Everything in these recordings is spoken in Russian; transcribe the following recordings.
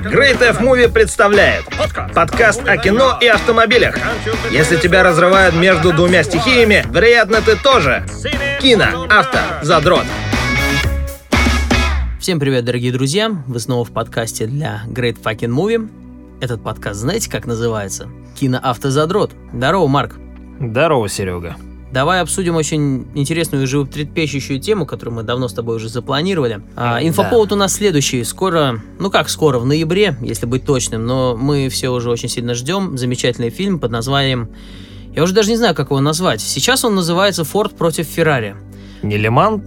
Great F Movie представляет подкаст о кино и автомобилях. Если тебя разрывают между двумя стихиями, вероятно, ты тоже. Кино, авто, задрот. Всем привет, дорогие друзья! Вы снова в подкасте для Great Fucking Movie. Этот подкаст знаете, как называется? Киноавтозадрот. Здорово, Марк. Здорово, Серега. Давай обсудим очень интересную и животрепещущую тему, которую мы давно с тобой уже запланировали. А, инфоповод да. у нас следующий. Скоро, ну как скоро, в ноябре, если быть точным, но мы все уже очень сильно ждем. Замечательный фильм под названием... Я уже даже не знаю, как его назвать. Сейчас он называется «Форд против Феррари». Не Лиман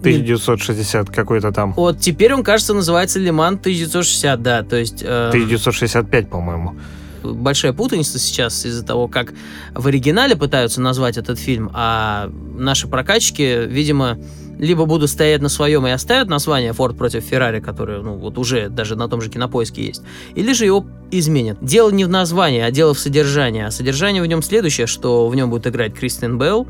1960 какой-то там. Вот теперь он, кажется, называется Лиман 1960, да, то есть... Э... 1965, по-моему большая путаница сейчас из-за того, как в оригинале пытаются назвать этот фильм, а наши прокачки, видимо, либо будут стоять на своем и оставят название Ford против Ferrari, которое, ну, вот уже даже на том же кинопоиске есть, или же его изменят. Дело не в названии, а дело в содержании. А содержание в нем следующее, что в нем будет играть Кристин Белл,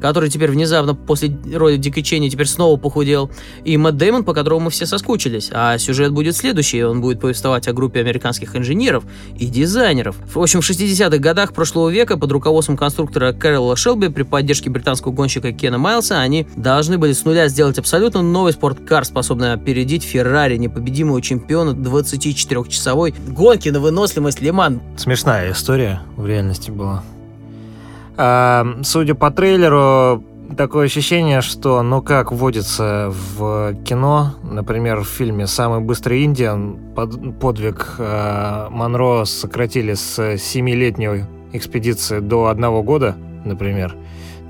который теперь внезапно после роли Дикой Ченни теперь снова похудел, и Мэтт Дэймон, по которому мы все соскучились. А сюжет будет следующий, он будет повествовать о группе американских инженеров и дизайнеров. В общем, в 60-х годах прошлого века под руководством конструктора Кэрола Шелби при поддержке британского гонщика Кена Майлса они должны были с нуля сделать абсолютно новый спорткар, способный опередить Феррари, непобедимого чемпиона 24-часовой гонки на выносливость Лиман. Смешная история в реальности была. Судя по трейлеру, такое ощущение, что, ну как вводится в кино, например, в фильме «Самый быстрый Индиан», под, подвиг э, Монро сократили с 7-летней экспедиции до одного года, например.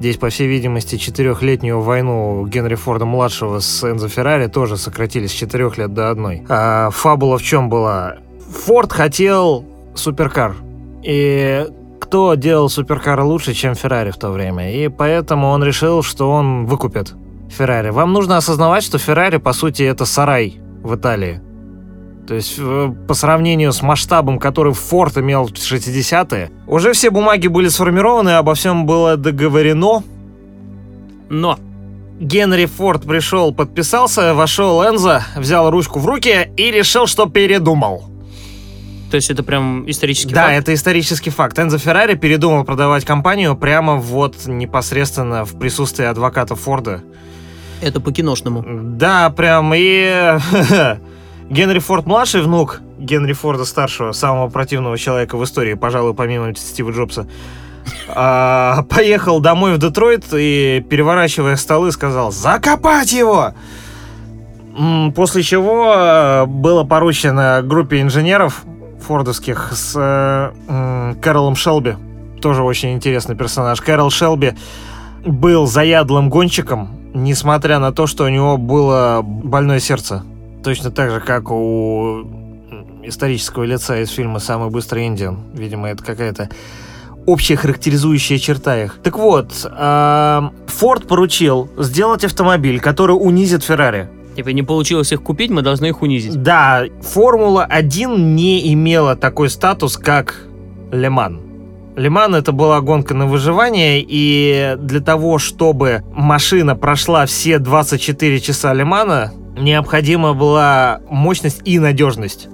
Здесь, по всей видимости, четырехлетнюю войну Генри Форда-младшего с Энзо Феррари тоже сократили с четырех лет до одной. А фабула в чем была? Форд хотел суперкар. И кто делал суперкары лучше, чем Феррари в то время, и поэтому он решил, что он выкупит Феррари. Вам нужно осознавать, что Феррари, по сути, это сарай в Италии. То есть э, по сравнению с масштабом, который Форд имел в 60-е, уже все бумаги были сформированы, обо всем было договорено. Но Генри Форд пришел, подписался, вошел Энзо, взял ручку в руки и решил, что передумал. То есть это прям исторический да, факт? Да, это исторический факт. Энзо Феррари передумал продавать компанию прямо вот непосредственно в присутствии адвоката Форда. Это по-киношному. Да, прям и... Генри Форд младший внук Генри Форда старшего, самого противного человека в истории, пожалуй, помимо Стива Джобса, а, поехал домой в Детройт и, переворачивая столы, сказал «Закопать его!» После чего э, было поручено группе инженеров фордовских с э, Кэролом Шелби. Тоже очень интересный персонаж. Кэрол Шелби был заядлым гонщиком, несмотря на то, что у него было больное сердце. Точно так же, как у исторического лица из фильма «Самый быстрый Индиан». Видимо, это какая-то общая характеризующая черта их. Так вот, э, Форд поручил сделать автомобиль, который унизит Феррари. Типа не получилось их купить, мы должны их унизить. Да, Формула-1 не имела такой статус, как Леман. Леман это была гонка на выживание, и для того, чтобы машина прошла все 24 часа Лемана, необходима была мощность и надежность.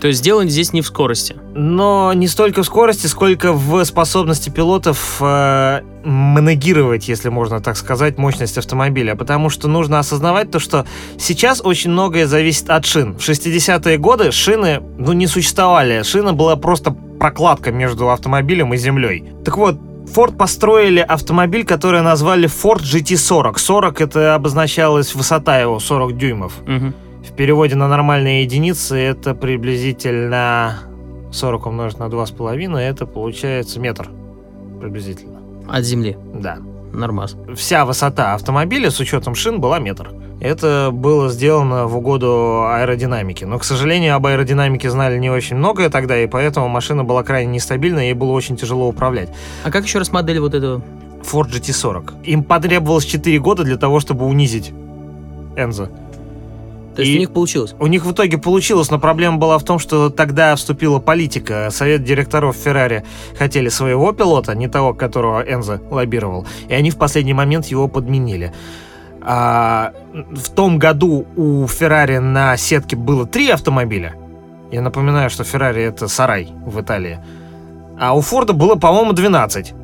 То есть дело здесь не в скорости. Но не столько в скорости, сколько в способности пилотов э, манегировать, если можно так сказать, мощность автомобиля. Потому что нужно осознавать то, что сейчас очень многое зависит от шин. В 60-е годы шины ну, не существовали. Шина была просто прокладка между автомобилем и землей. Так вот, Ford построили автомобиль, который назвали Ford GT40. 40 это обозначалась высота его, 40 дюймов. Угу. Переводе на нормальные единицы это приблизительно 40 умножить на 2,5, это получается метр приблизительно. От земли? Да. Нормас. Вся высота автомобиля с учетом шин была метр. Это было сделано в угоду аэродинамике. Но, к сожалению, об аэродинамике знали не очень многое тогда, и поэтому машина была крайне нестабильна, и ей было очень тяжело управлять. А как еще раз модель вот этого? Ford GT40. Им потребовалось 4 года для того, чтобы унизить Энзо. То есть и у них получилось? У них в итоге получилось, но проблема была в том, что тогда вступила политика. Совет директоров Феррари хотели своего пилота, не того, которого Энзо лоббировал, и они в последний момент его подменили. А, в том году у Феррари на сетке было три автомобиля, Я напоминаю, что Феррари это сарай в Италии. А у Форда было, по-моему, 12,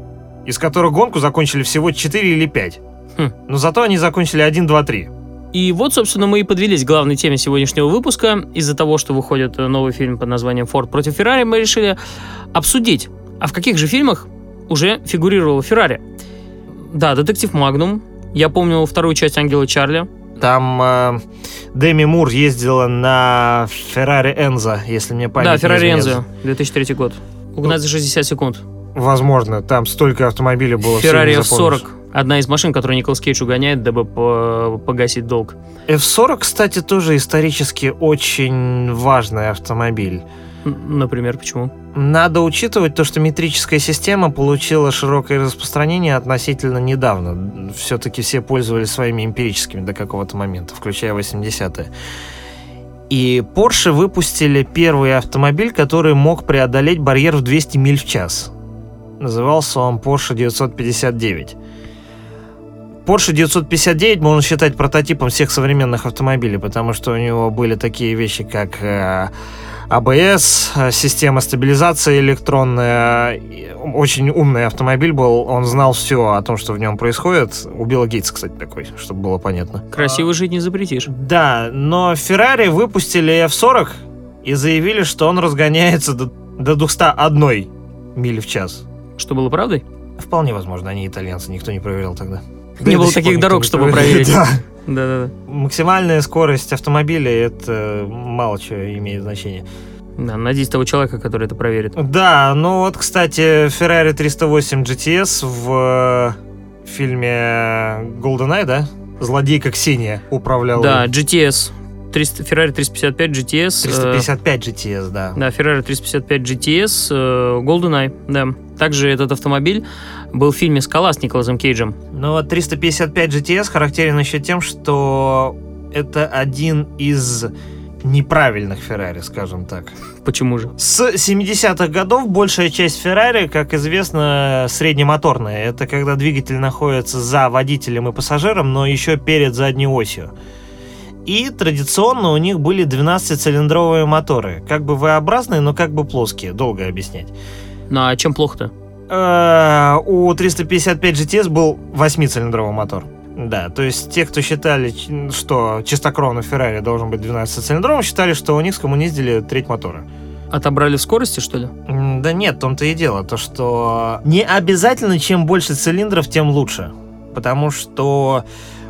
из которых гонку закончили всего 4 или 5. Хм. Но зато они закончили 1, 2, 3. И вот, собственно, мы и подвелись к главной теме сегодняшнего выпуска. Из-за того, что выходит э, новый фильм под названием «Форд против Феррари», мы решили обсудить, а в каких же фильмах уже фигурировала Феррари. Да, «Детектив Магнум». Я помню вторую часть «Ангела Чарли». Там э, Деми Мур ездила на Феррари Энза, если мне память да, «Феррари. Энзо», 2003 год. Угнать за 60 секунд. Возможно, там столько автомобилей было. Феррари не запомнишь. F40. Одна из машин, которую Николас Кейдж угоняет, дабы по- погасить долг. F40, кстати, тоже исторически очень важный автомобиль. Например, почему? Надо учитывать то, что метрическая система получила широкое распространение относительно недавно. Все-таки все пользовались своими эмпирическими до какого-то момента, включая 80-е. И Porsche выпустили первый автомобиль, который мог преодолеть барьер в 200 миль в час. Назывался он Porsche 959. Porsche 959 можно считать прототипом всех современных автомобилей, потому что у него были такие вещи, как э, АБС, э, система стабилизации электронная. Очень умный автомобиль был, он знал все о том, что в нем происходит. У Билла Гейтса, кстати, такой, чтобы было понятно. Красиво жить не запретишь. Да, но Ferrari выпустили F40 и заявили, что он разгоняется до, до 201 мили в час. Что было правдой? Вполне возможно, они итальянцы, никто не проверял тогда. Да Не было таких дорог, чтобы проверить. Да. Да-да-да. Максимальная скорость автомобиля это мало чего имеет значение. Да, надеюсь, того человека, который это проверит. Да, ну вот, кстати, Ferrari 308 GTS в э, фильме GoldenEye, да? Злодейка Ксения управляла. Да. GTS. 300, Ferrari 355 GTS. э, 355 GTS, да. Да, Ferrari 355 GTS, э, GoldenEye, да. Также этот автомобиль был в фильме «Скала» с Николасом Кейджем. Но вот 355 GTS характерен еще тем, что это один из неправильных Феррари, скажем так. Почему же? С 70-х годов большая часть Феррари, как известно, среднемоторная. Это когда двигатель находится за водителем и пассажиром, но еще перед задней осью. И традиционно у них были 12-цилиндровые моторы. Как бы V-образные, но как бы плоские. Долго объяснять. Ну а чем плохо-то? Э, У 355 GTS был 8-цилиндровый мотор. Да, то есть те, кто считали, что чистокровный Феррари должен быть 12-цилиндровым, считали, что у них скоммуниздили треть мотора. Отобрали в скорости, что ли? Да нет, в том-то и дело, то что не обязательно чем больше цилиндров, тем лучше. Потому что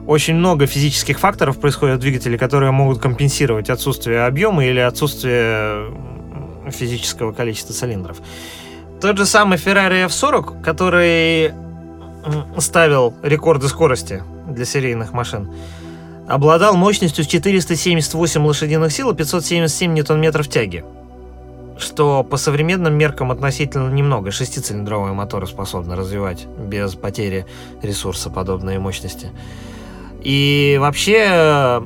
очень много физических факторов происходит в двигателе, которые могут компенсировать отсутствие объема или отсутствие физического количества цилиндров. Тот же самый Ferrari F40, который ставил рекорды скорости для серийных машин, обладал мощностью в 478 лошадиных сил и 577 ньютон-метров тяги что по современным меркам относительно немного. Шестицилиндровые моторы способны развивать без потери ресурса подобные мощности. И вообще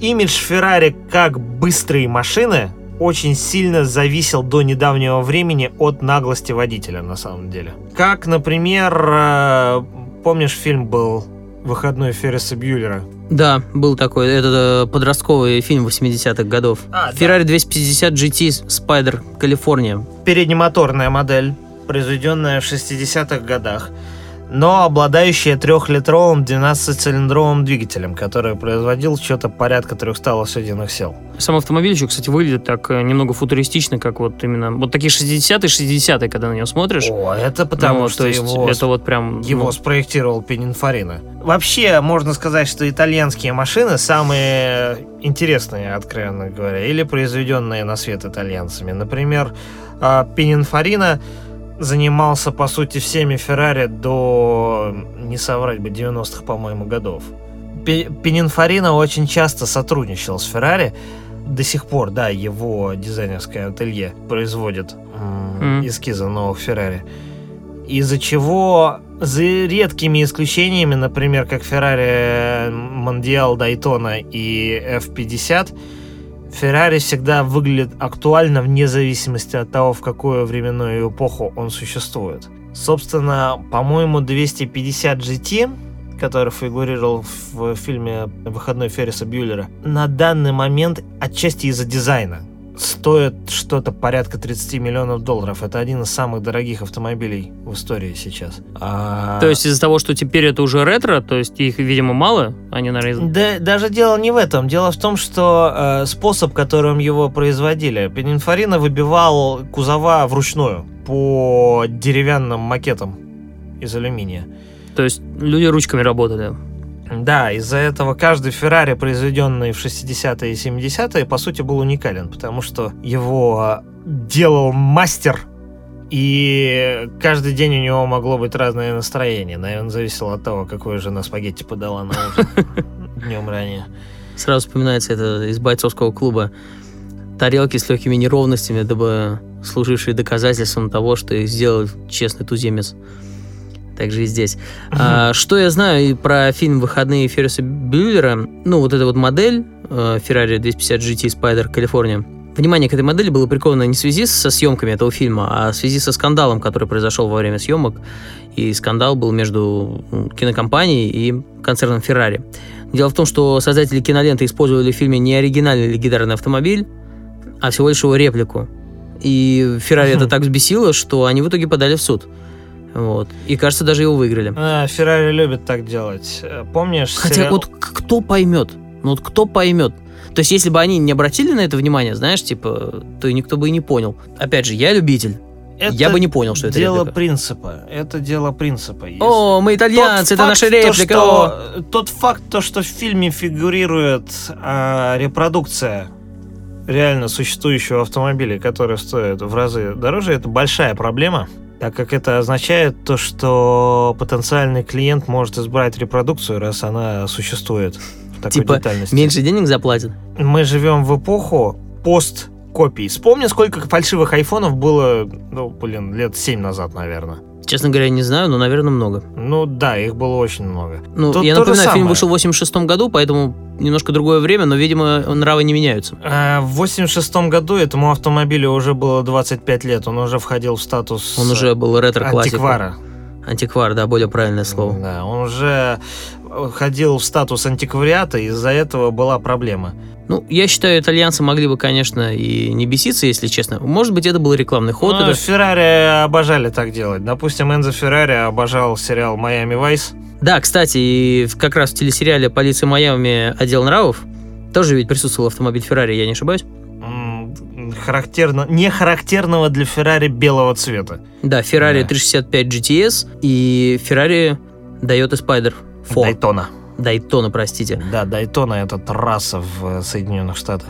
имидж Феррари как быстрой машины очень сильно зависел до недавнего времени от наглости водителя, на самом деле. Как, например, э, помнишь, фильм был «Выходной Ферриса Бьюлера»? Да, был такой, это э, подростковый фильм 80-х годов. А, да. Ferrari 250 GT Spider, Калифорния. переднемоторная модель, произведенная в 60-х годах, но обладающая трехлитровым 12-цилиндровым двигателем, который производил что-то порядка 300 лошадиных сил. Сам автомобиль еще, кстати, выглядит так э, немного футуристично, как вот именно... Вот такие 60-е, 60-е, когда на него смотришь. О, это потому Ну, что то есть его, это вот прям... его ну, спроектировал Пининфорина. Вообще, можно сказать, что итальянские машины самые интересные, откровенно говоря, или произведенные на свет итальянцами. Например, а, Пининфорина занимался, по сути, всеми Феррари до, не соврать бы, 90-х, по-моему, годов. Пининфорина очень часто сотрудничал с Феррари. До сих пор, да, его дизайнерское ателье производит Мгм. эскизы новых Феррари. Из-за чего, за редкими исключениями, например, как Ferrari Mondial Daytona и F50, Ferrari всегда выглядит актуально вне зависимости от того, в какую временную эпоху он существует. Собственно, по-моему, 250 GT который фигурировал в фильме «Выходной Ферриса Бьюлера», на данный момент отчасти из-за дизайна стоит что-то порядка 30 миллионов долларов. Это один из самых дорогих автомобилей в истории сейчас. А... То есть из-за того, что теперь это уже ретро, то есть их, видимо, мало, они на Да, даже дело не в этом. Дело в том, что э, способ, которым его производили, Пенинфорина выбивал кузова вручную по деревянным макетам из алюминия. То есть люди ручками работали. Да, из-за этого каждый Феррари, произведенный в 60-е и 70-е, по сути, был уникален, потому что его делал мастер, и каждый день у него могло быть разное настроение. Наверное, зависело от того, какое жена спагетти подала на днем ранее. Сразу вспоминается это из бойцовского клуба. Тарелки с легкими неровностями, дабы служившие доказательством того, что их сделал честный туземец. Также и здесь. А, что я знаю про фильм «Выходные Ферриса Бюллера», ну, вот эта вот модель э, Ferrari 250 GT Spider California, Внимание к этой модели было приковано не в связи со съемками этого фильма, а в связи со скандалом, который произошел во время съемок. И скандал был между кинокомпанией и концерном Ferrari. Дело в том, что создатели киноленты использовали в фильме не оригинальный легендарный автомобиль, а всего лишь его реплику. И Ferrari это так взбесило, что они в итоге подали в суд. Вот. И кажется, даже его выиграли. А, Феррари любит так делать. Помнишь? Хотя сериал... вот кто поймет? Ну вот кто поймет? То есть, если бы они не обратили на это внимание, знаешь, типа, то никто бы и не понял. Опять же, я любитель. Это я бы не понял, что это дело реплика. принципа. Это дело принципа. Если... О, мы итальянцы, тот это наша реплика. То, что, тот факт, то, что в фильме фигурирует а, репродукция реально существующего автомобиля, который стоит в разы дороже, это большая проблема так как это означает то, что потенциальный клиент может избрать репродукцию, раз она существует в такой типа детальности. меньше денег заплатят? Мы живем в эпоху пост копий. Вспомни, сколько фальшивых айфонов было, ну, блин, лет 7 назад, наверное. Честно говоря, не знаю, но, наверное, много. Ну да, их было очень много. Ну, Тут я напоминаю, фильм вышел в 86 году, поэтому немножко другое время, но, видимо, нравы не меняются. А, в 86 году этому автомобилю уже было 25 лет, он уже входил в статус Он уже был ретро-классиком. Антиквара. Антиквар, да, более правильное слово. Да, он уже ходил в статус антиквариата, из-за этого была проблема. Ну, я считаю, итальянцы могли бы, конечно, и не беситься, если честно. Может быть, это был рекламный ход. Ну, это... Феррари обожали так делать. Допустим, Энзо Феррари обожал сериал «Майами Вайс». Да, кстати, и как раз в телесериале «Полиция Майами. Отдел нравов» тоже ведь присутствовал автомобиль Феррари, я не ошибаюсь? характерно, не характерного для Феррари белого цвета. Да, Феррари да. 365 GTS и Феррари Toyota Spider 4. Дайтона. Дайтона, простите. Да, Дайтона это трасса в Соединенных Штатах.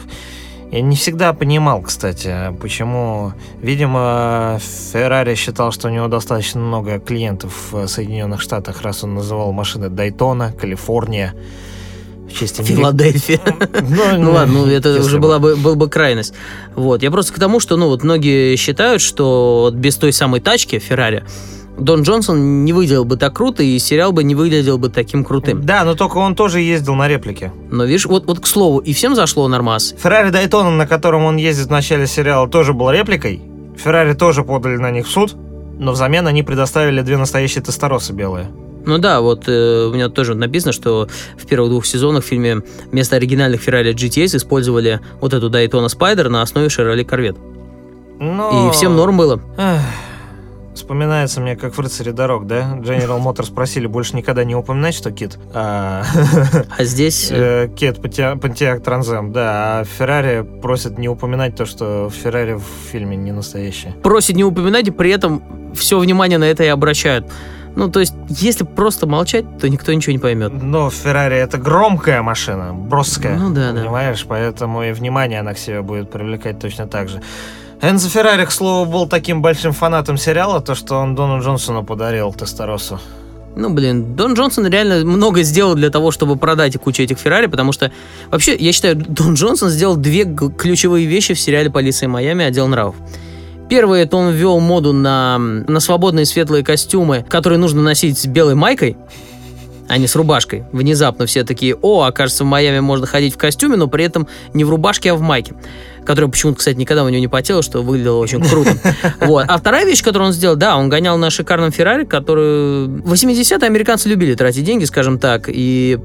Я не всегда понимал, кстати, почему, видимо, Феррари считал, что у него достаточно много клиентов в Соединенных Штатах, раз он называл машины Дайтона, Калифорния. В честь Филадельфия. Ну, ну ладно, ну это уже была бы, была бы крайность. Вот. Я просто к тому, что ну вот многие считают, что без той самой тачки Феррари Дон Джонсон не выглядел бы так круто, и сериал бы не выглядел бы таким крутым. Да, но только он тоже ездил на реплике. Но видишь, вот, вот к слову, и всем зашло нормас. Феррари Дайтона, на котором он ездит в начале сериала, тоже был репликой. Феррари тоже подали на них в суд, но взамен они предоставили две настоящие тесторосы белые. Ну да, вот э, у меня тоже написано, что в первых двух сезонах в фильме вместо оригинальных Ferrari GTS использовали вот эту Daytona Spider на основе Chevrolet Corvette. Но... И всем норм было. Эх. Вспоминается мне, как в «Рыцаре дорог», да? General Motors просили больше никогда не упоминать, что Кит. А, а здесь... Э, Кит Pontiac Трансем, да. А Феррари просит не упоминать то, что Феррари в фильме не настоящее. Просит не упоминать, и при этом все внимание на это и обращают. Ну, то есть, если просто молчать, то никто ничего не поймет. Но Феррари это громкая машина, броская. Ну да, да. Понимаешь, поэтому и внимание она к себе будет привлекать точно так же. Энзо Феррари, к слову, был таким большим фанатом сериала, то что он Дону Джонсону подарил Тесторосу. Ну, блин, Дон Джонсон реально много сделал для того, чтобы продать кучу этих Феррари, потому что вообще, я считаю, Дон Джонсон сделал две ключевые вещи в сериале «Полиция Майами. Отдел нравов». Первое, это он ввел моду на, на свободные светлые костюмы, которые нужно носить с белой майкой. а не с рубашкой. Внезапно все такие, о, окажется, в Майами можно ходить в костюме, но при этом не в рубашке, а в майке. Которая почему-то, кстати, никогда у него не потела, что выглядело очень круто. Вот. А вторая вещь, которую он сделал, да, он гонял на шикарном Феррари, который... В 80-е американцы любили тратить деньги, скажем так, и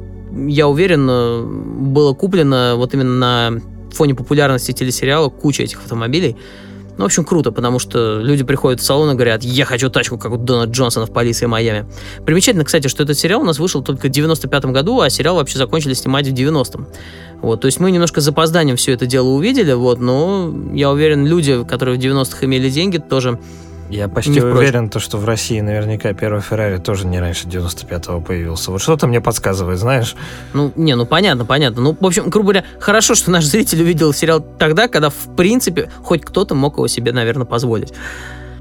я уверен, было куплено вот именно на фоне популярности телесериала куча этих автомобилей. Ну, в общем, круто, потому что люди приходят в салон и говорят, я хочу тачку, как у Дона Джонсона в «Полиции Майами». Примечательно, кстати, что этот сериал у нас вышел только в 95-м году, а сериал вообще закончили снимать в 90-м. Вот, то есть мы немножко с запозданием все это дело увидели, вот, но я уверен, люди, которые в 90-х имели деньги, тоже я почти уверен, то, что в России наверняка первый Феррари тоже не раньше 95-го появился. Вот что-то мне подсказывает, знаешь? Ну, не, ну понятно, понятно. Ну, в общем, грубо говоря, хорошо, что наш зритель увидел сериал тогда, когда, в принципе, хоть кто-то мог его себе, наверное, позволить.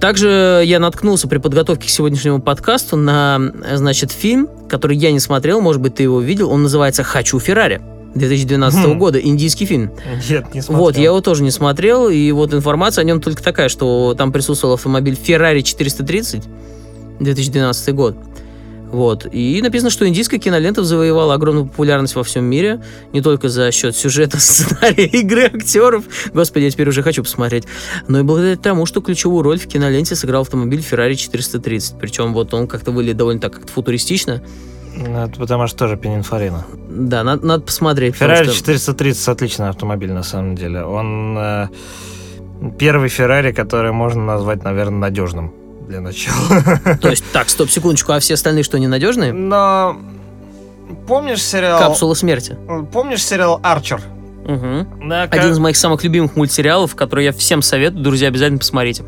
Также я наткнулся при подготовке к сегодняшнему подкасту на, значит, фильм, который я не смотрел, может быть, ты его видел. Он называется «Хочу Феррари». 2012 хм. года, индийский фильм. Нет, не смотрел. Вот, я его тоже не смотрел, и вот информация о нем только такая, что там присутствовал автомобиль Ferrari 430, 2012 год. Вот. И написано, что индийская кинолента завоевала огромную популярность во всем мире, не только за счет сюжета, сценария, игры актеров, господи, я теперь уже хочу посмотреть, но и благодаря тому, что ключевую роль в киноленте сыграл автомобиль Ferrari 430. Причем вот он как-то выглядит довольно так как-то футуристично, это потому что тоже Пининфорина. Да, надо, надо посмотреть. Феррари что... 430 отличный автомобиль на самом деле. Он э, первый Феррари, который можно назвать, наверное, надежным для начала. То есть, так, стоп, секундочку, а все остальные что, ненадежные? Но помнишь сериал... Капсула смерти. Помнишь сериал Арчер? Угу. Да, как... Один из моих самых любимых мультсериалов, который я всем советую, друзья, обязательно посмотрите.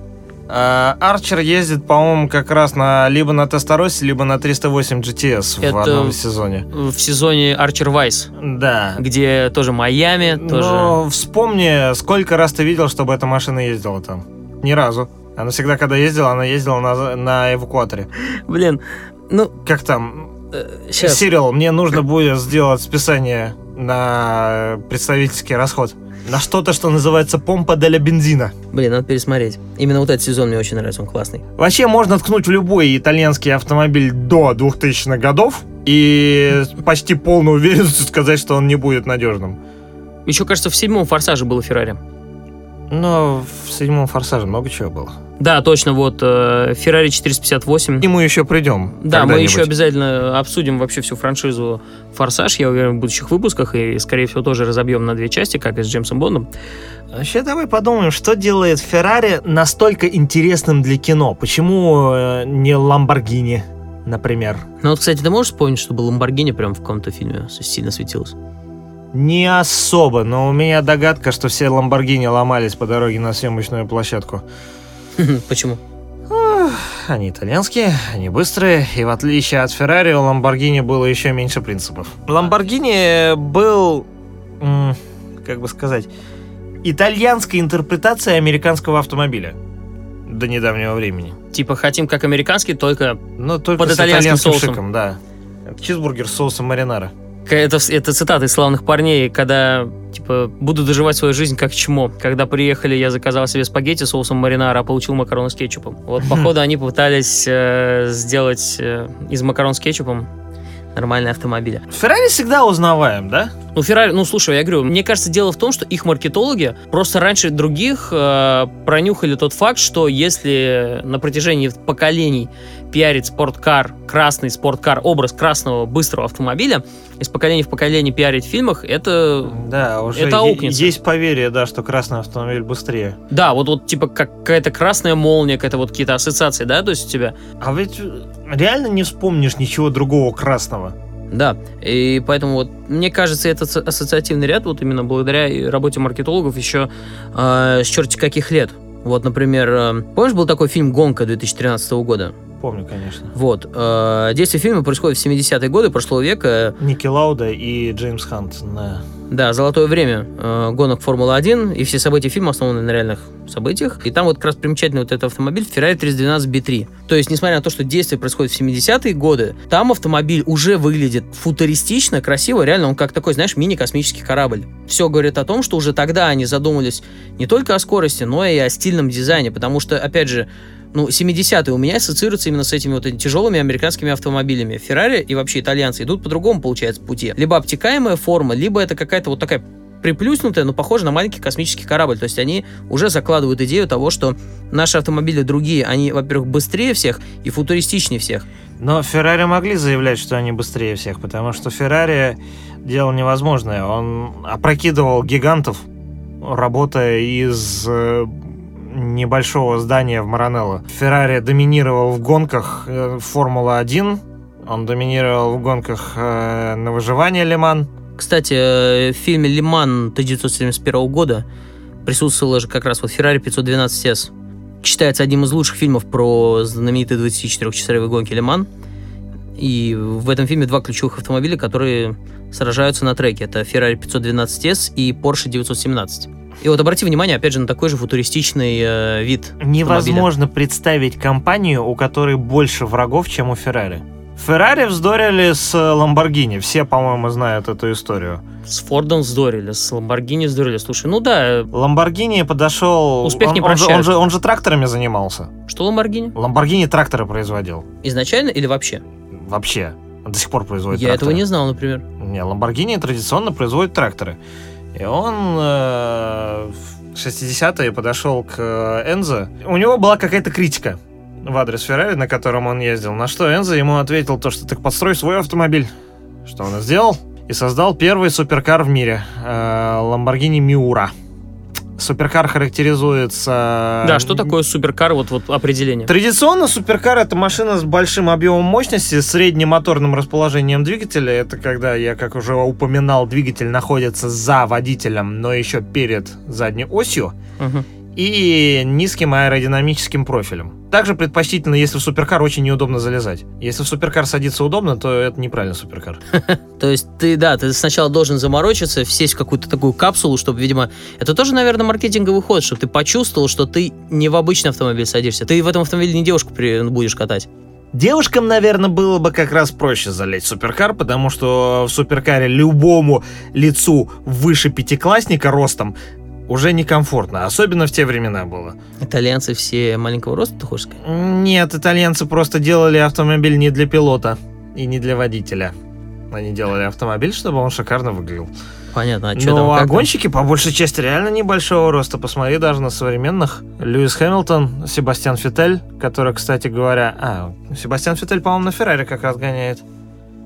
А, Арчер ездит, по-моему, как раз на либо на Тесторосе, либо на 308 GTS Это в одном сезоне. В сезоне Арчер Вайс. Да. Где тоже Майами, тоже... Но вспомни, сколько раз ты видел, чтобы эта машина ездила там? Ни разу. Она всегда, когда ездила, она ездила на, на эвакуаторе. Блин, ну... Как там? Сейчас. Сирил, мне нужно будет сделать списание на представительский расход на что-то, что называется помпа для бензина. Блин, надо пересмотреть. Именно вот этот сезон мне очень нравится, он классный. Вообще можно ткнуть в любой итальянский автомобиль до 2000-х годов и почти полной уверенностью сказать, что он не будет надежным. Еще, кажется, в седьмом «Форсаже» было Феррари. Но в седьмом «Форсаже» много чего было. Да, точно, вот э, Ferrari 458. И мы еще придем. Да, мы еще обязательно обсудим вообще всю франшизу Форсаж, я уверен, в будущих выпусках, и, скорее всего, тоже разобьем на две части, как и с Джеймсом Бондом. Вообще, давай подумаем, что делает Феррари настолько интересным для кино? Почему э, не Ламборгини, например? Ну вот, кстати, ты можешь вспомнить, чтобы Ламборгини прям в каком-то фильме сильно светилось? Не особо, но у меня догадка, что все Ламборгини ломались по дороге на съемочную площадку. Почему? Они итальянские, они быстрые, и в отличие от Феррари, у Ламборгини было еще меньше принципов. Ламборгини был, как бы сказать, итальянской интерпретацией американского автомобиля до недавнего времени. Типа хотим как американский, только, ну, только под итальянским, итальянским соусом. шиком, да. Чизбургер с соусом маринара. Это, это цитата из славных парней, когда, типа, буду доживать свою жизнь как чмо. Когда приехали, я заказал себе спагетти с соусом маринара, а получил макароны с кетчупом. Вот, походу, они попытались э, сделать э, из макарон с кетчупом нормальные автомобили. Феррари всегда узнаваем, да? Ну, Феррари, ну, слушай, я говорю, мне кажется, дело в том, что их маркетологи просто раньше других э, пронюхали тот факт, что если на протяжении поколений пиарить спорткар, красный спорткар, образ красного быстрого автомобиля, из поколения в поколение пиарить в фильмах, это да, уже это аукнется. Есть поверье, да, что красный автомобиль быстрее. Да, вот, вот типа как какая-то красная молния, какая-то вот какие-то ассоциации, да, то есть у тебя. А ведь реально не вспомнишь ничего другого красного. Да, и поэтому вот мне кажется, этот ассоциативный ряд вот именно благодаря работе маркетологов еще э, с черти каких лет. Вот, например, э, помнишь, был такой фильм «Гонка» 2013 года? Помню, конечно. Вот. Э, действие фильма происходит в 70-е годы прошлого века. Ники Лауда и Джеймс Хант. Да. Да, золотое время э, гонок Формулы-1, и все события фильма основаны на реальных событиях. И там вот как раз примечательный вот этот автомобиль Ferrari 312 B3. То есть, несмотря на то, что действие происходит в 70-е годы, там автомобиль уже выглядит футуристично, красиво, реально он как такой, знаешь, мини-космический корабль. Все говорит о том, что уже тогда они задумались не только о скорости, но и о стильном дизайне, потому что, опять же, ну, 70-е у меня ассоциируются именно с этими вот этими тяжелыми американскими автомобилями. Феррари и вообще итальянцы идут по другому, получается, пути. Либо обтекаемая форма, либо это какая-то вот такая приплюснутая, но похожа на маленький космический корабль. То есть они уже закладывают идею того, что наши автомобили другие, они, во-первых, быстрее всех и футуристичнее всех. Но Феррари могли заявлять, что они быстрее всех, потому что Феррари делал невозможное. Он опрокидывал гигантов, работая из э, небольшого здания в Маранелло. Феррари доминировал в гонках э, Формула-1, он доминировал в гонках э, на выживание Лиман. Кстати, э, в фильме «Лиман» 1971 года присутствовала же как раз вот Ferrari 512S. Считается одним из лучших фильмов про знаменитые 24-часовые гонки «Лиман». И в этом фильме два ключевых автомобиля, которые сражаются на треке. Это Ferrari 512S и Porsche 917. И вот обрати внимание, опять же, на такой же футуристичный э, вид. Невозможно автомобиля. представить компанию, у которой больше врагов, чем у Феррари. Феррари вздорили с Ламборгини. Все, по-моему, знают эту историю. С Фордом вздорили, с Ламборгини вздорили. Слушай, ну да. Ламборгини подошел... Успех он, не он, же, прощает. он, же, он же тракторами занимался. Что Ламборгини? Ламборгини тракторы производил. Изначально или вообще? Вообще. До сих пор производит Я тракторы. этого не знал, например. Не, Ламборгини традиционно производит тракторы. И он э, в 60-е подошел к э, Энзо. У него была какая-то критика в адрес Феррари, на котором он ездил. На что Энзо ему ответил то, что так подстрой свой автомобиль. Что он и сделал. И создал первый суперкар в мире. Э, Lamborghini Miura. Суперкар характеризуется... Да, что такое суперкар, вот, вот определение? Традиционно суперкар это машина с большим объемом мощности, средним моторным расположением двигателя. Это когда, я как уже упоминал, двигатель находится за водителем, но еще перед задней осью. Угу. И низким аэродинамическим профилем. Также предпочтительно, если в суперкар очень неудобно залезать. Если в суперкар садиться удобно, то это неправильно суперкар. То есть ты, да, ты сначала должен заморочиться, сесть в какую-то такую капсулу, чтобы, видимо, это тоже, наверное, маркетинговый ход, чтобы ты почувствовал, что ты не в обычный автомобиль садишься. Ты в этом автомобиле не девушку при- будешь катать. Девушкам, наверное, было бы как раз проще залезть в суперкар, потому что в суперкаре любому лицу выше пятиклассника ростом уже некомфортно, особенно в те времена было. Итальянцы все маленького роста, ты хочешь сказать? Нет, итальянцы просто делали автомобиль не для пилота и не для водителя. Они делали автомобиль, чтобы он шикарно выглядел. Понятно, а что Но там? а там? гонщики по большей части реально небольшого роста. Посмотри даже на современных. Льюис Хэмилтон, Себастьян Феттель, который, кстати говоря... А, Себастьян Феттель, по-моему, на Феррари как раз гоняет.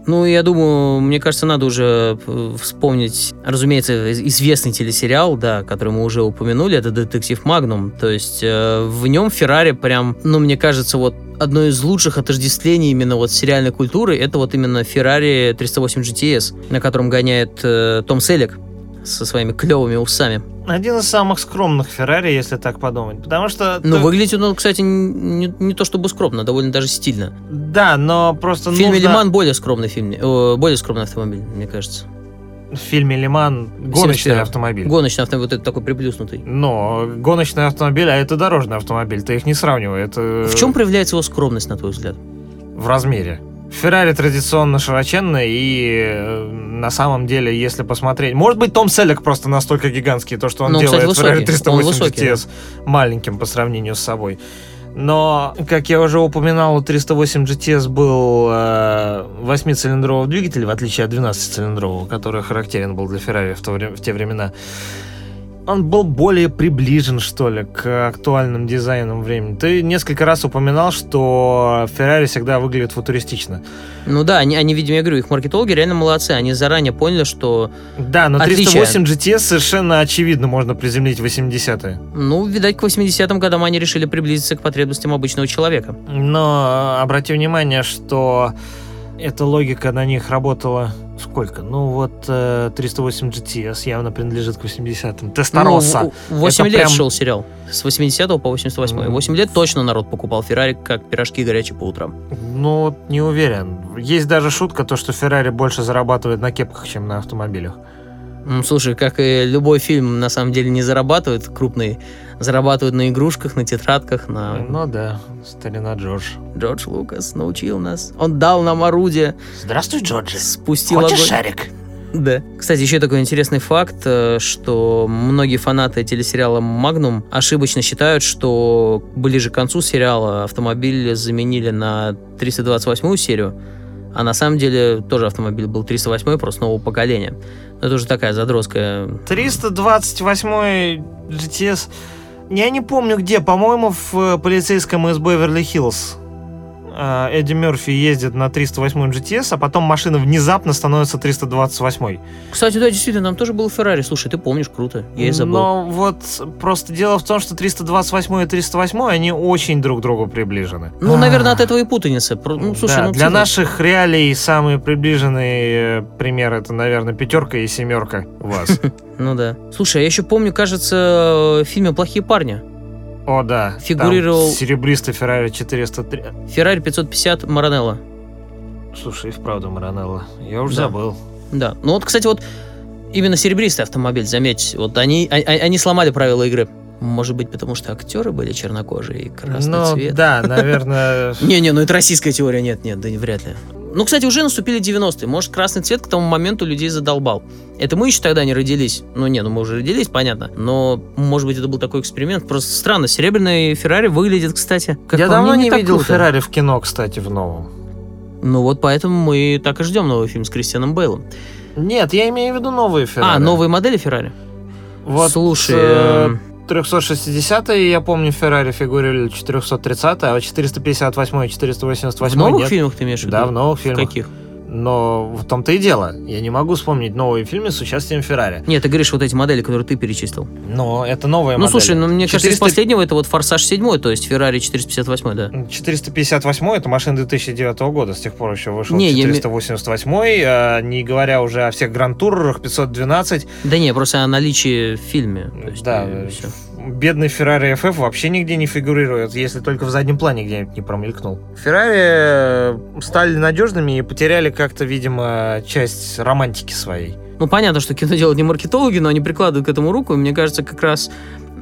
Ну, я думаю, мне кажется, надо уже э, вспомнить, разумеется, из- известный телесериал, да, который мы уже упомянули, это «Детектив Магнум». То есть э, в нем Феррари прям, ну, мне кажется, вот одно из лучших отождествлений именно вот сериальной культуры, это вот именно Ferrari 308 GTS, на котором гоняет э, Том Селек со своими клевыми усами. Один из самых скромных Феррари, если так подумать. Потому что... Но ты- выглядит он, кстати, не, не то чтобы скромно, довольно даже стильно. Да, но просто В фильме нужно- «Лиман» более скромный фильм, э, более скромный автомобиль, мне кажется. В фильме «Лиман» гоночный 71. автомобиль. Гоночный автомобиль, вот этот такой приплюснутый. Но гоночный автомобиль, а это дорожный автомобиль. Ты их не сравнивай. Это В чем проявляется его скромность, на твой взгляд? в размере. Феррари традиционно широченный, и э, на самом деле, если посмотреть... Может быть, Том Селлек просто настолько гигантский, то, что он Ну, кстати, делает Феррари высокий. Он 380 высокий, GTS маленьким по сравнению с собой. Но, как я уже упоминал, у 308 GTS был э, 8-цилиндровый двигатель, в отличие от 12-цилиндрового, который характерен был для Феррари в, то вре- в те времена. Он был более приближен, что ли, к актуальным дизайнам времени. Ты несколько раз упоминал, что Феррари всегда выглядит футуристично. Ну да, они, они, видимо, я говорю, их маркетологи реально молодцы. Они заранее поняли, что, Да, но Отличие. 308 GTS совершенно очевидно можно приземлить в 80-е. ну, видать, к 80-м годам они решили приблизиться к потребностям обычного человека. Но э, обрати внимание, что эта логика на них работала сколько? Ну вот э, 308 GTS явно принадлежит к 80-м. Тестороса. Ну, 8 Это лет прям- шел сериал. С 80 по 88 Мгм. 8 лет точно народ покупал Феррари, как пирожки горячие по утрам. Ну, не уверен. Есть даже шутка, то, что Феррари больше зарабатывает на кепках, чем на автомобилях. Слушай, как и любой фильм, на самом деле не зарабатывает крупный. Зарабатывают на игрушках, на тетрадках, на... Ну да, старина Джордж. Джордж Лукас научил нас. Он дал нам орудие, Здравствуй, Джордж. спустил огонь. шарик? Да. Кстати, еще такой интересный факт, э, что многие фанаты телесериала «Магнум» ошибочно считают, что ближе к концу сериала автомобиль заменили на 328 серию, а на самом деле тоже автомобиль был 308 просто нового поколения. Но это уже такая задротская... 328 GTS... Я не помню где, по-моему, в э, полицейском из Беверли-Хиллз. Э, Эдди Мерфи ездит на 308 GTS, а потом машина внезапно становится 328. Кстати, да, действительно, нам тоже был Феррари. Слушай, ты помнишь, круто. Я и забыл. Но вот просто дело в том, что 328 и 308, они очень друг к другу приближены. Ну, наверное, от этого и путаница. Ну, слушай, Да, ну, для наших реалий самый приближенный э, пример это, наверное, пятерка и семерка у вас. Ну да. Слушай, я еще помню, кажется, в фильме «Плохие парни». О, да. Фигурировал- Там серебристый Феррари 403. Феррари 550 Маранелло. Слушай, и вправду Маранелло. Я уже Да. забыл. Да. Ну вот, кстати, вот именно серебристый автомобиль, заметь, вот они, а- а- они сломали правила игры. Может быть, потому что актеры были чернокожие и красный ну, цвет. да, наверное... Не-не, ну это российская теория, нет, нет, да вряд ли. Ну, кстати, уже наступили 90-е. Может, красный цвет к тому моменту людей задолбал. Это мы еще тогда не родились. Ну, не, ну мы уже родились, понятно. Но, может быть, это был такой эксперимент. Просто странно. Серебряный Феррари выглядит, кстати, как Я давно мне, не так видел круто. Феррари в кино, кстати, в новом. Ну вот поэтому мы так и ждем новый фильм с Кристианом Бейлом. Нет, я имею в виду новые Феррари. А, новые модели Феррари? Вот, Слушай, э, эм, 360 я помню, Феррари фигурировали 430 а вот 458 и 488 в новых нет. фильмах ты имеешь в виду? Да, в новых В фильмах. каких? Но в том-то и дело. Я не могу вспомнить новые фильмы с участием Феррари. Нет, ты говоришь вот эти модели, которые ты перечислил. Но это новая Ну, модель. слушай, ну, мне кажется, из 400 последнего это вот Форсаж 7, то есть Феррари 458, да. 458 это машина 2009 года, с тех пор еще вышел Не, я име- 488, а, не говоря уже о всех гранд-турах, 512. Да не, просто о наличии в фильме. Да, всё. Бедный Ferrari FF вообще нигде не фигурирует, если только в заднем плане где-нибудь не промелькнул. Ferrari э, стали надежными и потеряли как-то, видимо, часть романтики своей. Ну, понятно, что кино делают не маркетологи, но они прикладывают к этому руку. И мне кажется, как раз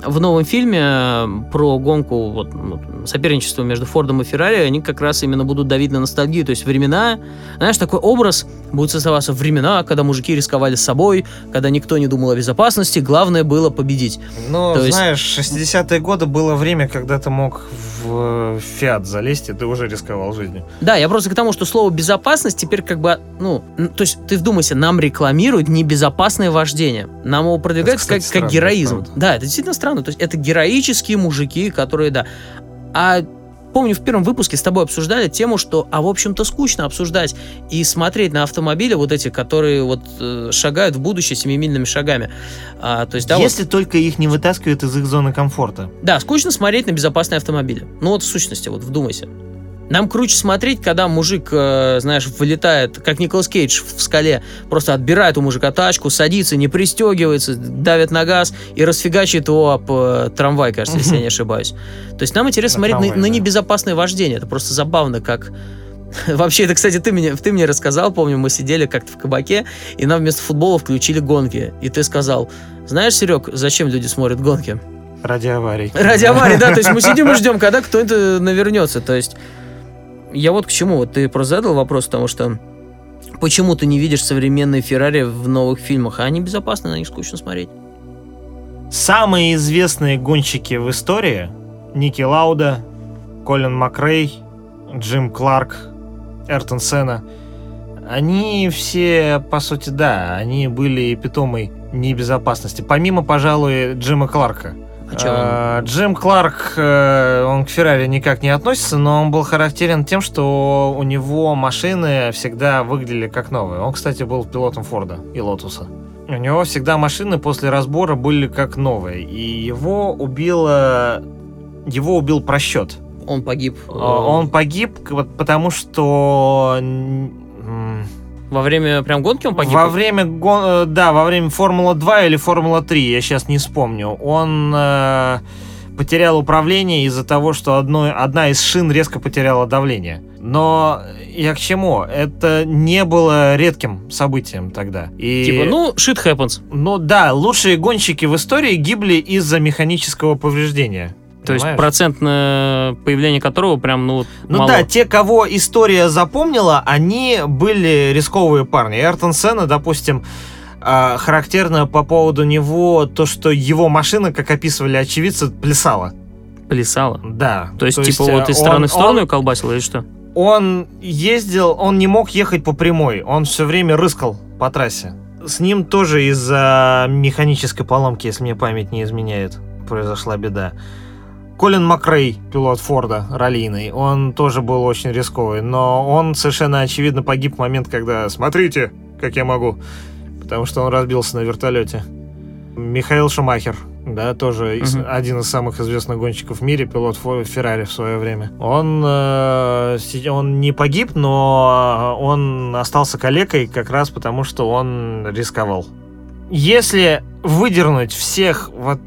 в новом фильме э, про гонку, вот, ну, соперничество между Фордом и Феррари, они как раз именно будут давить на ностальгию. То есть времена, знаешь, такой образ будет создаваться времена, когда мужики рисковали собой, когда никто не думал о безопасности, главное было победить. Но, То есть- знаешь, 60-е годы было время, когда ты мог в Фиат залезть, и ты уже рисковал жизнью. Да, я просто к тому, что слово безопасность теперь как бы, ну, то есть ты вдумайся, нам рекламируют небезопасное вождение. Нам его продвигают Это, как, кстати, как странно, героизм. Да, это действительно странно. То есть это героические мужики, которые, да. А помню, в первом выпуске с тобой обсуждали тему, что, а в общем-то, скучно обсуждать и смотреть на автомобили вот эти, которые вот э, шагают в будущее семимильными шагами. А, то есть, да, вот- Если только их не вытаскивают из их зоны комфорта. да, скучно смотреть на безопасные автомобили. Ну вот в сущности, вот вдумайся. Нам круче смотреть, когда мужик, э, знаешь, вылетает, как Николас Кейдж в скале, просто отбирает у мужика тачку, садится, не пристегивается, давит на газ и расфигачит его об э, трамвай, кажется, если я не ошибаюсь. То есть нам интересно На смотреть на, трамвай, на да. небезопасное вождение. Это просто забавно, как... Вообще, это, кстати, ты мне, ты мне рассказал, помню, мы сидели как-то в кабаке, и нам вместо футбола включили гонки. И ты сказал, знаешь, Серег, зачем люди смотрят гонки? Ради аварий. Ради аварии, да, то есть мы сидим и ждем, когда кто-то навернется, то есть я вот к чему, вот ты просто задал вопрос, потому что почему ты не видишь современные Феррари в новых фильмах, они безопасны, на них скучно смотреть. Самые известные гонщики в истории Ники Лауда, Колин Макрей, Джим Кларк, Айртон Сенна они все, по сути, да, они были epitome -ой небезопасности. Помимо, пожалуй, Джима Кларка. А он? А, Джим Кларк, э, он к Феррари никак не относится, но он был характерен тем, что у него машины всегда выглядели как новые. Он, кстати, был пилотом Форда и Лотуса. У него всегда машины после разбора были как новые, и его убило... Его убил просчет. Он погиб э, Он погиб, к- вот потому что... во время прям гонки он погиб? Во время гон... э, да, во время Формула 2 или Формула 3, я сейчас не вспомню. Он э, потерял управление из-за того, что одной, одна из шин резко потеряла давление. Но я к чему? Это не было редким событием тогда. И... Типа, ну, shit happens. Ну да, лучшие гонщики в истории гибли из-за механического повреждения. То есть процентное появление которого прям, ну, вот Ну мало. да, те, кого история запомнила, они были рисковые парни. Эртон Сенна, допустим, а, характерно по поводу него то, что его машина, как описывали очевидцы, плясала. Плясало. Да. То есть, типа, вот из э, стороны он- в сторону он- ее колбасило или что? Он ездил, он не мог ехать по прямой, он все время рыскал по трассе. С ним тоже из-за механической поломки, если мне память не изменяет, произошла беда. Колин Макрей, пилот Форда, раллийный, он тоже был очень рисковый, но он совершенно очевидно погиб в момент, когда «Смотрите, как я могу», потому что он разбился на вертолете. Михаил Шумахер, да, тоже Мгм. один из самых известных гонщиков в мире, пилот Феррари в свое время. Он, э, он не погиб, но он остался калекой как раз потому, что он рисковал. Если выдернуть всех, вот,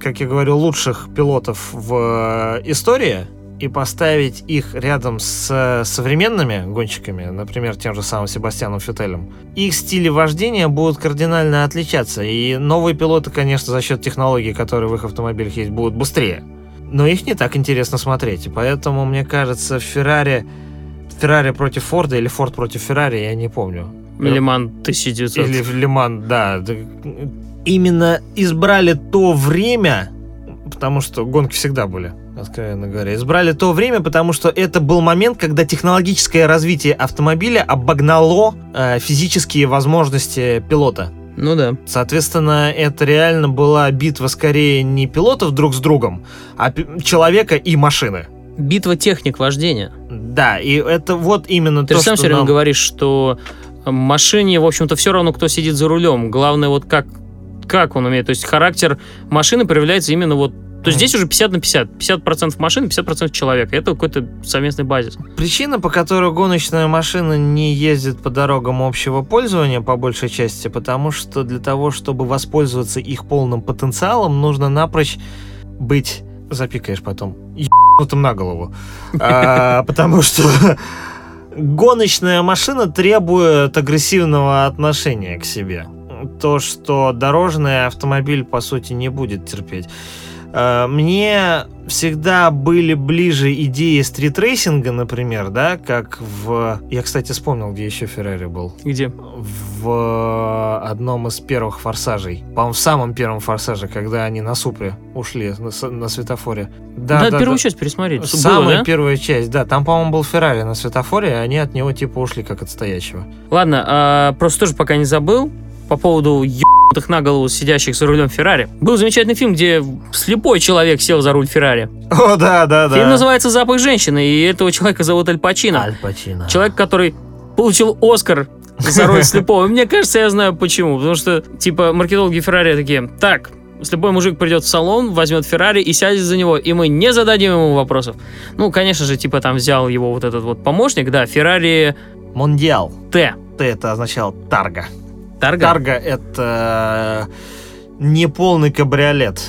как я говорю, лучших пилотов в э, истории и поставить их рядом с э, современными гонщиками, например, тем же самым Себастьяном Феттелем, их стили вождения будут кардинально отличаться. И новые пилоты, конечно, за счет технологий, которые в их автомобилях есть, будут быстрее. Но их не так интересно смотреть. И поэтому, мне кажется, Феррари... Феррари против Форда или Форд против Феррари, я не помню. Лиман 1900. Или Лиман, да. Именно избрали то время, потому что гонки всегда были, откровенно говоря. Избрали то время, потому что это был момент, когда технологическое развитие автомобиля обогнало э, физические возможности пилота. Ну да. Соответственно, это реально была битва скорее не пилотов друг с другом, а человека и машины. Битва техник вождения. Да, и это вот именно Ты то, же сам что все время нам- говоришь, что машине, в общем-то, все равно, кто сидит за рулем. Главное, вот как, как он умеет. То есть характер машины проявляется именно вот... То есть здесь уже 50 на 50. 50% машины, 50% человека. Это какой-то совместный базис. Причина, по которой гоночная машина не ездит по дорогам общего пользования, по большей части, потому что для того, чтобы воспользоваться их полным потенциалом, нужно напрочь быть... Запикаешь потом. Ебнутым на голову. А, Потому что гоночная машина требует агрессивного отношения к себе. То, что дорожный автомобиль, по сути, не будет терпеть. Э, Мне всегда были ближе идеи стритрейсинга, например, да, как в... Я, кстати, вспомнил, где еще Феррари был. Где? В одном из первых форсажей. По-моему, в самом первом форсаже, когда они на супре ушли на, на светофоре. Да, первую часть пересмотреть. Было, Самая да? первая часть, да. Там, по-моему, был Феррари на светофоре, и они от него типа ушли как от стоящего. Ладно, а, просто тоже пока не забыл по поводу ебнутых на голову сидящих за рулем Феррари. Был замечательный фильм, где слепой человек сел за руль Феррари. О, да, да, да. Фильм называется «Запах женщины», и этого человека зовут Аль Пачино. Аль Пачино. Человек, который получил Оскар за роль слепого. И Мне кажется, я знаю почему. Потому что, типа, маркетологи Феррари такие, так, слепой мужик придет в салон, возьмет Феррари и сядет за него, и мы не зададим ему вопросов. Ну, конечно же, типа, там взял его вот этот вот помощник, да, Феррари Мондиал. Т. Т это означало тарга. Тарга. Тарга это не полный кабриолет,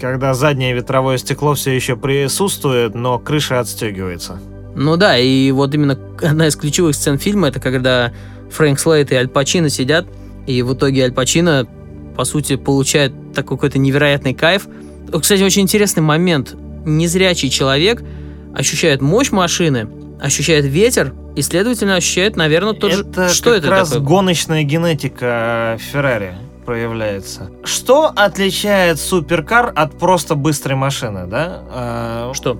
когда заднее ветровое стекло все еще присутствует, но крыша отстегивается. Ну да, и вот именно одна из ключевых сцен фильма, это когда Фрэнк Слейт и Аль Пачино сидят, и в итоге Аль Пачино, по сути, получает такой какой-то невероятный кайф. Кстати, очень интересный момент. Незрячий человек ощущает мощь машины, ощущает ветер, и, следовательно, ощущает, наверное, тот же... это Что как это раз такое? гоночная генетика Феррари проявляется. Что отличает суперкар от просто быстрой машины, да? А, Что?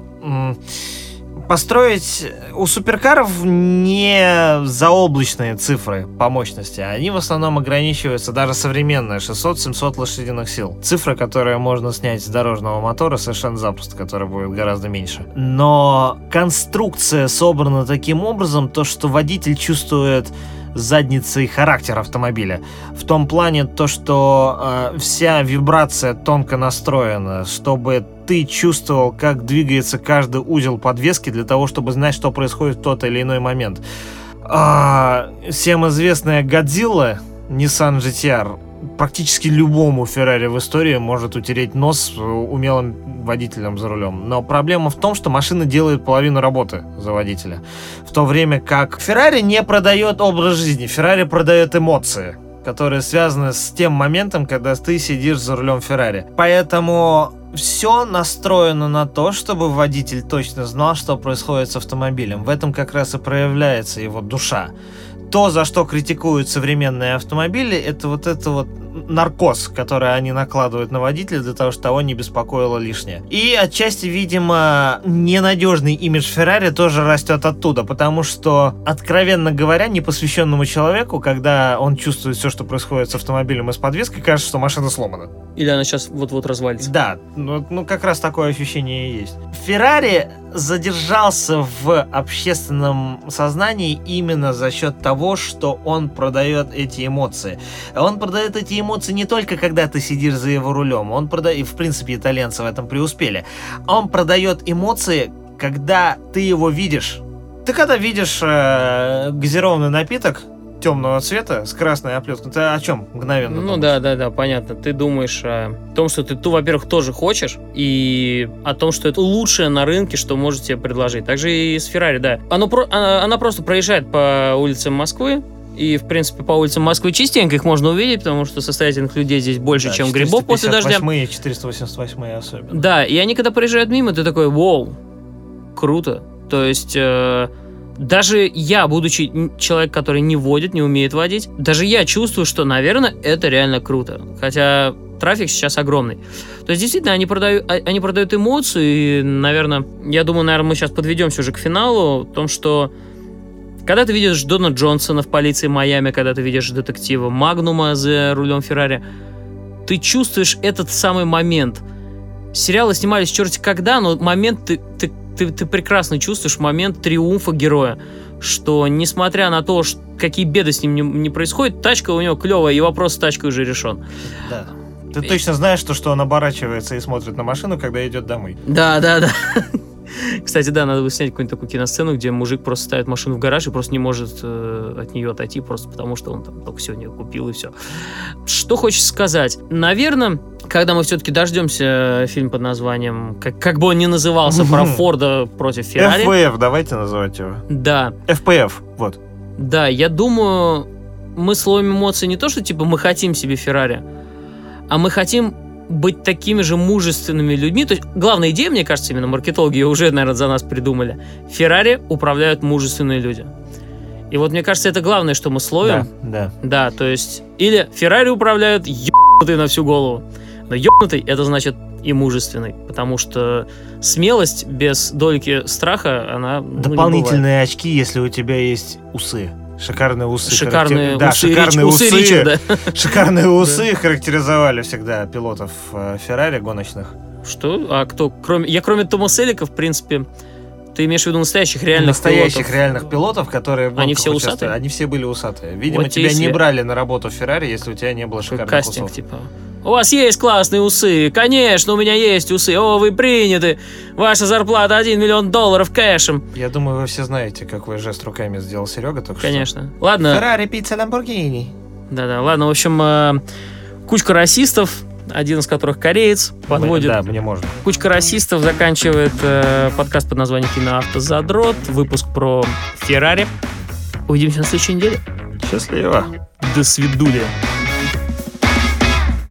Построить у суперкаров не заоблачные цифры по мощности. Они в основном ограничиваются, даже современные, 600-700 лошадиных сил. Цифра, которую можно снять с дорожного мотора совершенно запросто, которая будет гораздо меньше. Но конструкция собрана таким образом, то, что водитель чувствует задницей характер автомобиля. В том плане то, что э, вся вибрация тонко настроена, чтобы ты чувствовал, как двигается каждый узел подвески для того, чтобы знать, что происходит в тот или иной момент. А, всем известная Годзилла Nissan GTR практически любому Феррари в истории может утереть нос э, умелым водителем за рулем. Но проблема в том, что машина делает половину работы за водителя. В то время как Феррари не продает образ жизни, Феррари продает эмоции которые связаны с тем моментом, когда ты сидишь за рулем Феррари. Поэтому все настроено на то, чтобы водитель точно знал, что происходит с автомобилем. В этом как раз и проявляется его душа. То, за что критикуют современные автомобили, это вот это вот наркоз, который они накладывают на водителя для того, чтобы того не беспокоило лишнее. И отчасти, видимо, ненадежный имидж Феррари тоже растет оттуда, потому что, откровенно говоря, непосвященному человеку, когда он чувствует все, что происходит с автомобилем и с подвеской, кажется, что машина сломана. Или она сейчас вот-вот развалится. Да, ну, ну как раз такое ощущение и есть. Феррари задержался в общественном сознании именно за счет того, что он продает эти эмоции. Он продает эти эмоции не только когда ты сидишь за его рулем, он продает, и в принципе итальянцы в этом преуспели, он продает эмоции, когда ты его видишь. Ты когда видишь э, газированный напиток, темного цвета с красной оплеткой. Ты о чем мгновенно? Ну думаешь? да, да, да, понятно. Ты думаешь о том, что ты, ту, во-первых, тоже хочешь, и о том, что это лучшее на рынке, что может тебе предложить. Также и с Феррари, да. Оно она, она просто проезжает по улицам Москвы, и, в принципе, по улицам Москвы частенько их можно увидеть, потому что состоятельных людей здесь больше, Да, чем грибов после дождя. 458 и 488 особенно. Да, и они когда проезжают мимо, ты такой, вау, круто. То есть э, даже я, будучи человек, который не водит, не умеет водить, даже я чувствую, что, наверное, это реально круто. Хотя трафик сейчас огромный. То есть, действительно, они продают, а- они продают эмоции, и, наверное, я думаю, наверное, мы сейчас подведемся уже к финалу, в том, что когда ты видишь Дона Джонсона в полиции Майами, когда ты видишь детектива Магнума за рулем Феррари, ты чувствуешь этот самый момент. Сериалы снимались черти когда, но момент ты, ты, ты, ты прекрасно чувствуешь момент триумфа героя. Что несмотря на то, ш- какие беды с ним не, не происходят, тачка у него клевая, и вопрос с тачкой уже решен. Да. Ты точно знаешь, что, что он оборачивается и смотрит на машину, когда идет домой. Да, да, да. Кстати, да, надо бы снять какую-нибудь такую киносцену, где мужик просто ставит машину в гараж и просто не может э, от нее отойти, просто потому что он там только сегодня купил и все. Что хочется сказать? Наверное, когда мы все-таки дождемся фильм под названием, как, как бы он ни назывался, про. Форда против Феррари. FPF, давайте называть его. Да, FPF, вот. да, я думаю, мы словом эмоций не то, что типа мы хотим себе Феррари, а мы хотим быть такими же мужественными людьми. То есть главная идея, мне кажется, именно маркетологи ее уже, наверное, за нас придумали. Феррари управляют мужественные люди. И вот мне кажется, это главное, что мы словим. Да, да. Да, то есть или Феррари управляют ебнутый на всю голову. Но ебнутый это значит и мужественный, потому что смелость без дольки страха, она ну. Дополнительные очки, если у тебя есть усы. Шикарные усы. Шикарные характер- Да, усы, шикарные Рич- усы усы. Ричарда. Шикарные усы характеризовали всегда пилотов э, Феррари гоночных. Что? А кто? Кроме, я кроме Тома Селика, в принципе, ты имеешь в виду настоящих реальных Настоящих пилотов? реальных пилотов, которые Они все усатые? Они все были усатые. Видимо, Вот тебя тебе не брали на работу в Феррари, если у тебя не было шикарных кастинг, усов. типа. У вас есть классные усы? Конечно, у меня есть усы. О, вы приняты. Ваша зарплата 1 миллион долларов кэшем. Я думаю, вы все знаете, какой жест руками сделал Серега только что. Конечно. Ладно. Феррари, пицца, Ламборгини. Да-да, ладно, в общем, э, кучка расистов, один из которых кореец, подводит. Да, мне можно. Кучка расистов заканчивает э, подкаст под названием «Киноавтозадрот», выпуск про Феррари. Увидимся на следующей неделе. Счастливо. До свидули.